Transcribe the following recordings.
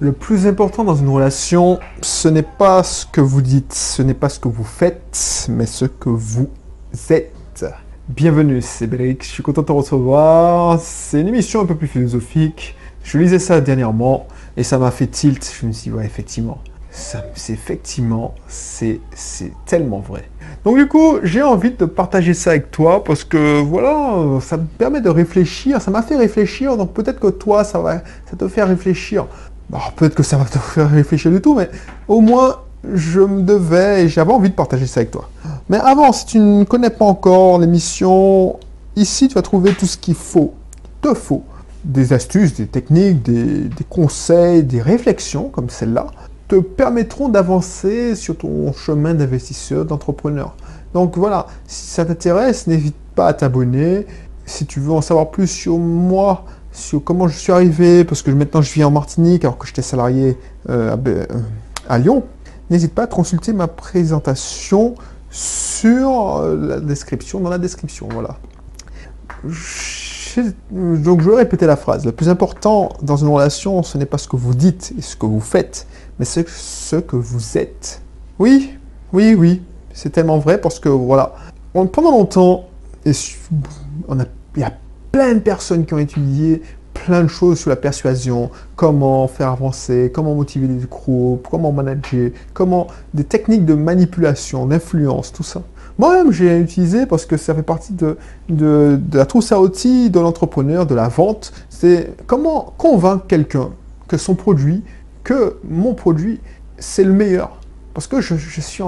Le plus important dans une relation, ce n'est pas ce que vous dites, ce n'est pas ce que vous faites, mais ce que vous êtes. Bienvenue, c'est Brick, je suis content de te recevoir. C'est une émission un peu plus philosophique. Je lisais ça dernièrement et ça m'a fait tilt. Je me suis dit, ouais, effectivement, c'est effectivement, c'est, tellement vrai. Donc du coup, j'ai envie de partager ça avec toi parce que voilà, ça me permet de réfléchir, ça m'a fait réfléchir, donc peut-être que toi, ça te fait réfléchir. Alors peut-être que ça va te faire réfléchir du tout, mais au moins je me devais et j'avais envie de partager ça avec toi. Mais avant, si tu ne connais pas encore l'émission, ici tu vas trouver tout ce qu'il faut, te faut. Des astuces, des techniques, des, conseils, des réflexions comme celle-là te permettront d'avancer sur ton chemin d'investisseur, d'entrepreneur. Donc voilà, si ça t'intéresse, n'hésite pas à t'abonner. Si tu veux en savoir plus sur moi, sur comment je suis arrivé, parce que maintenant je vis en Martinique alors que j'étais salarié euh, euh, à, Lyon, n'hésite pas à consulter ma présentation sur euh, la description, dans la description, voilà. donc je vais répéter la phrase. Le plus important dans une relation, ce n'est pas ce que vous dites et ce que vous faites, mais ce, ce que vous êtes. Oui, oui, oui, c'est tellement vrai parce que voilà, pendant longtemps, il y a plein de personnes qui ont étudié plein de choses sur la persuasion, comment faire avancer, comment motiver les groupes, comment manager, comment des techniques de manipulation, d'influence, tout ça. Moi-même, j'ai utilisé parce que ça fait partie de, la trousse à outils de l'entrepreneur, de la vente. C'est comment convaincre quelqu'un que son produit, que mon produit, c'est le meilleur. Parce que je, suis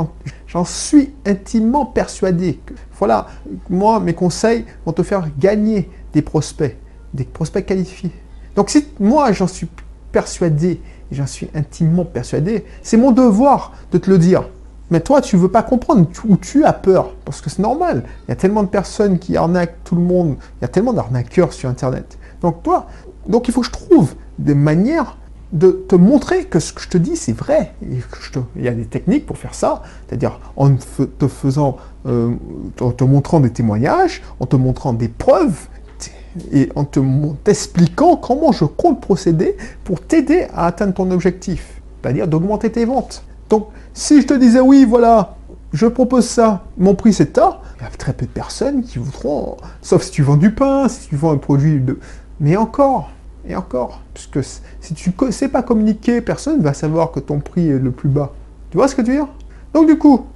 j'en suis intimement persuadé. Voilà, moi, mes conseils vont te faire gagner des prospects, des prospects qualifiés. Donc si moi j'en suis persuadé, j'en suis intimement persuadé, c'est mon devoir de te le dire. Mais toi, tu veux pas comprendre ou tu as peur, parce que c'est normal. Il y a tellement de personnes qui arnaquent tout le monde, il y a tellement d'arnaqueurs sur Internet. Donc toi, donc il faut que je trouve des manières de te montrer que ce que je te dis, c'est vrai. il y a des techniques pour faire ça, c'est-à-dire en te faisant, euh, en te montrant des témoignages, en te montrant des preuves, et en t'expliquant comment je compte procéder pour t'aider à atteindre ton objectif, c'est-à-dire d'augmenter tes ventes. Donc, si je te disais oui, voilà, je propose ça, mon prix c'est ça, il y a très peu de personnes qui voudront, sauf si tu vends du pain, si tu vends un produit de... Mais encore, et encore, puisque si tu ne sais pas communiquer, personne ne va savoir que ton prix est le plus bas. Tu vois ce que tu veux dire? Donc du coup,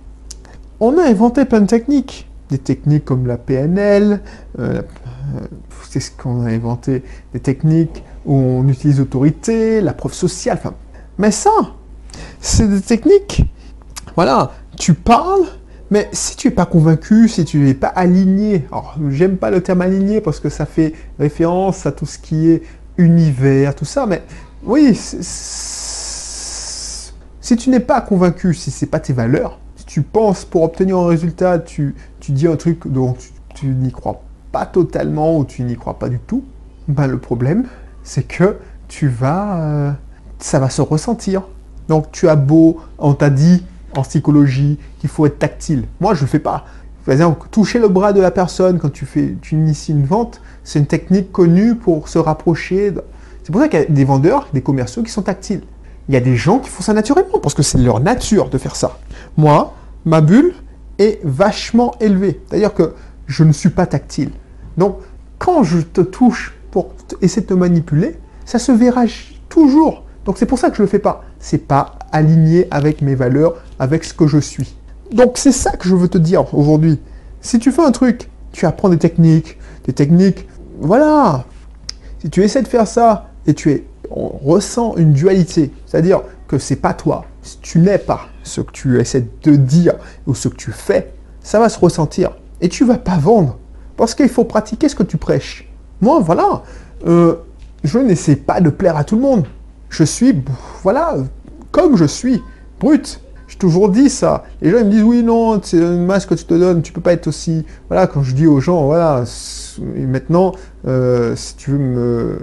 on a inventé plein de techniques. Des techniques comme la PNL, euh, c'est ce qu'on a inventé, des techniques où on utilise l'autorité, la preuve sociale. Mais ça, c'est des techniques. Voilà, tu parles, mais si tu n'es pas convaincu, si tu n'es pas aligné, alors j'aime pas le terme aligné parce que ça fait référence à tout ce qui est univers, tout ça, mais oui, si tu n'es pas convaincu, si c'est pas tes valeurs, si tu penses pour obtenir un résultat, tu, dis un truc dont tu, n'y crois pas totalement ou tu n'y crois pas du tout, ben le problème, c'est que tu vas, euh, ça va se ressentir. Donc tu as beau, on t'a dit en psychologie qu'il faut être tactile. Moi, je ne fais pas. Par exemple, toucher le bras de la personne quand tu fais, tu inities une vente, c'est une technique connue pour se rapprocher. C'est pour ça qu'il y a des vendeurs, des commerciaux qui sont tactiles. Il y a des gens qui font ça naturellement parce que c'est leur nature de faire ça. Moi, ma bulle est vachement élevée. C'est-à-dire que je ne suis pas tactile. Donc, quand je te touche pour essayer de te manipuler, ça se verra toujours. Donc, c'est pour ça que je ne le fais pas. C'est pas aligné avec mes valeurs, avec ce que je suis. Donc, c'est ça que je veux te dire aujourd'hui. Si tu fais un truc, tu apprends des techniques, des techniques, voilà. Si tu essaies de faire ça et tu es, on ressent une dualité, c'est-à-dire que c'est pas toi, tu n'es pas ce que tu essaies de dire ou ce que tu fais, ça va se ressentir et tu vas pas vendre. Parce qu'il faut pratiquer ce que tu prêches. Moi, voilà, euh, je n'essaie pas de plaire à tout le monde. Je suis, voilà, comme je suis, brut. J'ai toujours dit ça. Les gens ils me disent oui, non, c'est une masque que tu te donnes, tu peux pas être aussi. Voilà, quand je dis aux gens, voilà, maintenant, euh, si tu veux me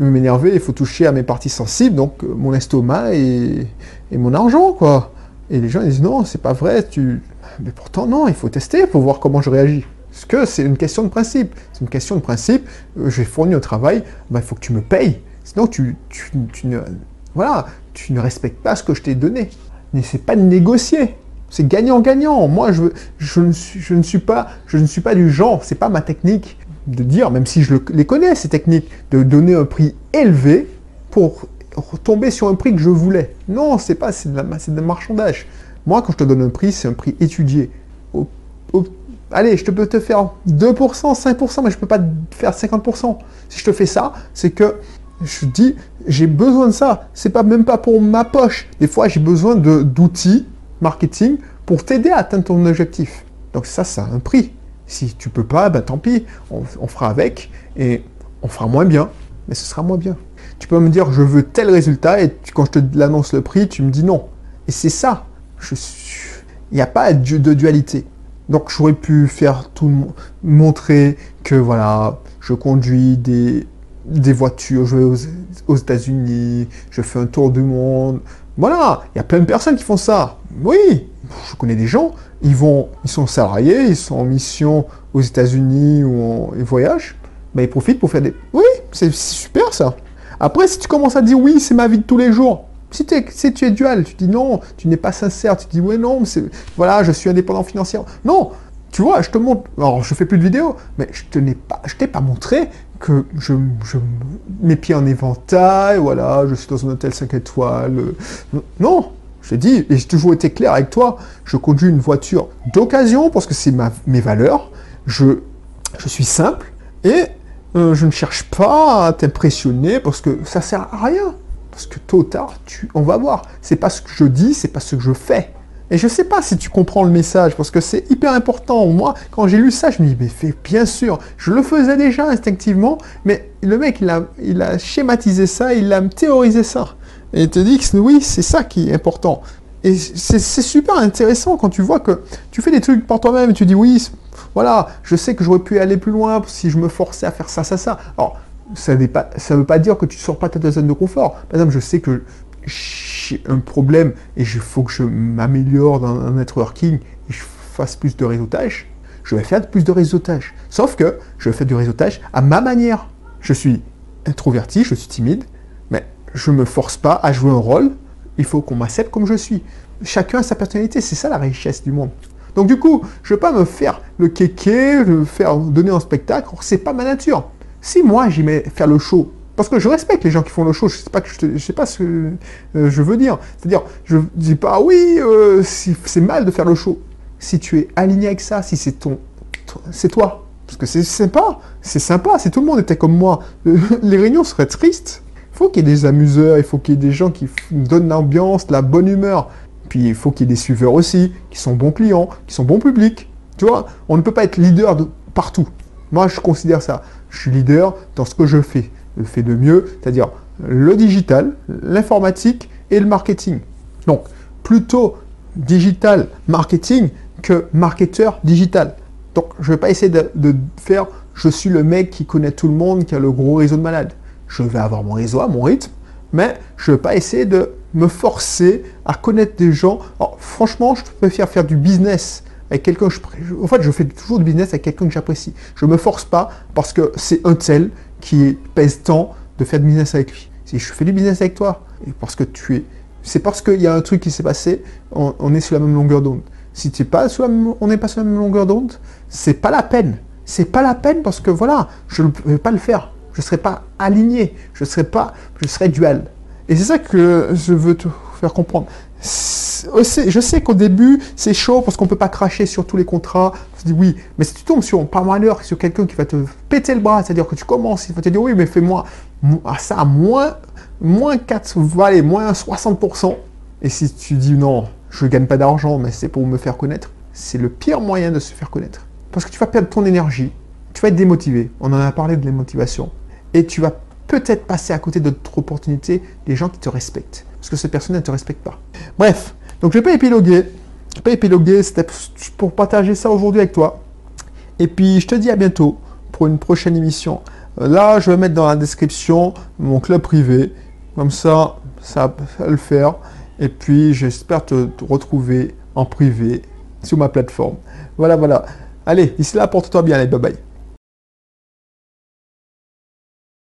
m'énerver, il faut toucher à mes parties sensibles, donc euh, mon estomac et, mon argent, quoi. Et les gens disent non, c'est pas vrai, tu. Mais pourtant, non, il faut tester pour voir comment je réagis. Parce que c'est une question de principe. C'est une question de principe. Euh, j'ai fourni au travail, ben, il faut que tu me payes. Sinon, tu, tu, voilà, tu ne respectes pas ce que je t'ai donné. N'essaie pas de négocier. C'est gagnant-gagnant. Moi, je, je, ne suis, je, ne suis pas, je ne suis pas du genre, c'est pas ma technique de dire, même si je les connais, ces techniques, de donner un prix élevé pour tomber sur un prix que je voulais. Non, c'est pas, c'est de, de marchandage. Moi, quand je te donne un prix, c'est un prix étudié. allez, je te peux te faire 2%, 5%, mais je ne peux pas te faire 50%. Si je te fais ça, c'est que je dis, j'ai besoin de ça. C'est pas même pas pour ma poche. Des fois, j'ai besoin d'outils marketing pour t'aider à atteindre ton objectif. Donc ça, ça a un prix. Si tu peux pas, ben tant pis, on, fera avec et on fera moins bien, mais ce sera moins bien. Tu peux me dire, je veux tel résultat et quand je te l'annonce le prix, tu me dis non. Et c'est ça. Il n'y a pas de dualité. Donc j'aurais pu faire tout montrer que voilà, je conduis des, des voitures, je vais aux, aux États-Unis, je fais un tour du monde. Voilà, il y a plein de personnes qui font ça. Oui, je connais des gens, ils vont, ils sont salariés, ils sont en mission aux États-Unis ou ils voyagent, ben, ils profitent pour faire des. Oui, c'est super ça. Après, si tu commences à dire oui, c'est ma vie de tous les jours. Si, tu es dual, tu dis non, tu n'es pas sincère, tu dis ouais non, voilà, je suis indépendant financièrement. Non, tu vois, je te montre. Alors, je fais plus de vidéos, mais je te n'ai pas, je t'ai pas montré que je, je mes pieds en éventail, voilà, je suis dans un hôtel 5 étoiles. Non, je dis, et j'ai toujours été clair avec toi, je conduis une voiture d'occasion parce que c'est mes valeurs. Je, je suis simple et euh, je ne cherche pas à t'impressionner parce que ça sert à rien. Parce que tôt ou tard, tu, on va voir. C'est pas ce que je dis, c'est pas ce que je fais. Et je sais pas si tu comprends le message, parce que c'est hyper important. Moi, quand j'ai lu ça, je me dis, mais fais, bien sûr, je le faisais déjà instinctivement, mais le mec, il a, il a schématisé ça, il a théorisé ça. Et il te dit que oui, c'est ça qui est important. Et c'est super intéressant quand tu vois que tu fais des trucs par toi-même tu dis oui, voilà, je sais que j'aurais pu aller plus loin si je me forçais à faire ça, ça, ça. Alors, ça ne veut pas dire que tu ne sors pas de ta zone de confort. Par exemple, je sais que j'ai un problème et il faut que je m'améliore dans un networking et je fasse plus de réseautage. Je vais faire plus de réseautage. Sauf que je vais faire du réseautage à ma manière. Je suis introverti, je suis timide, je me force pas à jouer un rôle, il faut qu'on m'accepte comme je suis. Chacun a sa personnalité, c'est ça la richesse du monde. Donc du coup, je ne vais pas me faire le kéké, me faire donner un spectacle, c'est pas ma nature. Si moi j'aimais faire le show, parce que je respecte les gens qui font le show, je sais pas je, sais pas ce que euh, je veux dire. C'est-à-dire, je dis pas oui, euh, c'est mal de faire le show. Si tu es aligné avec ça, si c'est ton, c'est toi, parce que c'est sympa, c'est sympa. Si tout le monde était comme moi, les réunions seraient tristes. Il faut qu'il y ait des amuseurs, il faut qu'il y ait des gens qui donnent l'ambiance, la bonne humeur. Puis il faut qu'il y ait des suiveurs aussi, qui sont bons clients, qui sont bons publics. Tu vois, on ne peut pas être leader de partout. Moi, je considère ça. Je suis leader dans ce que je fais. Je fais de mieux, c'est-à-dire le digital, l'informatique et le marketing. Donc, plutôt digital marketing que marketeur digital. Donc, je ne vais pas essayer de, de, faire je suis le mec qui connaît tout le monde, qui a le gros réseau de malades je vais avoir mon réseau à mon rythme, mais je ne vais pas essayer de me forcer à connaître des gens. Alors, franchement, je préfère faire du business avec quelqu'un. En fait, je fais toujours du business avec quelqu'un que j'apprécie. Je me force pas parce que c'est un tel qui pèse tant de faire du business avec lui. Si je fais du business avec toi, et parce que tu es. C'est parce qu'il y a un truc qui s'est passé, on, est sur la même longueur d'onde. Si es pas sur on n'est pas sur la même longueur d'onde, c'est pas la peine. C'est pas la peine parce que voilà, je ne vais pas le faire je ne serai pas aligné, je serai pas, je serai dual. Et c'est ça que je veux te comprendre. Je sais qu'au début, c'est chaud parce qu'on ne peut pas cracher sur tous les contrats. Tu dis oui, mais si tu tombes sur, par malheur, sur quelqu'un qui va te péter le bras, c'est-à-dire que tu commences, il va te dire oui, mais fais-moi ça à moins, moins 4, allez, moins 60%. Et si tu dis non, je ne gagne pas d'argent, mais c'est pour me faire connaître, c'est le pire moyen de se faire connaître. Parce que tu vas perdre ton énergie, tu vas être démotivé. On en a parlé de la motivation et tu vas peut-être passer à côté d'autres opportunités des gens qui te respectent. Parce que ces personnes ne te respectent pas. Bref, donc je ne vais pas épiloguer. Je vais pas épiloguer, c'était pour partager ça aujourd'hui avec toi. Et puis je te dis à bientôt pour une prochaine émission. Euh, là, je vais mettre dans la description mon club privé. Comme ça, ça va le faire. Et puis j'espère te, te retrouver en privé sur ma plateforme. Voilà, voilà. Allez, d'ici là, porte-toi bien. Allez, bye bye.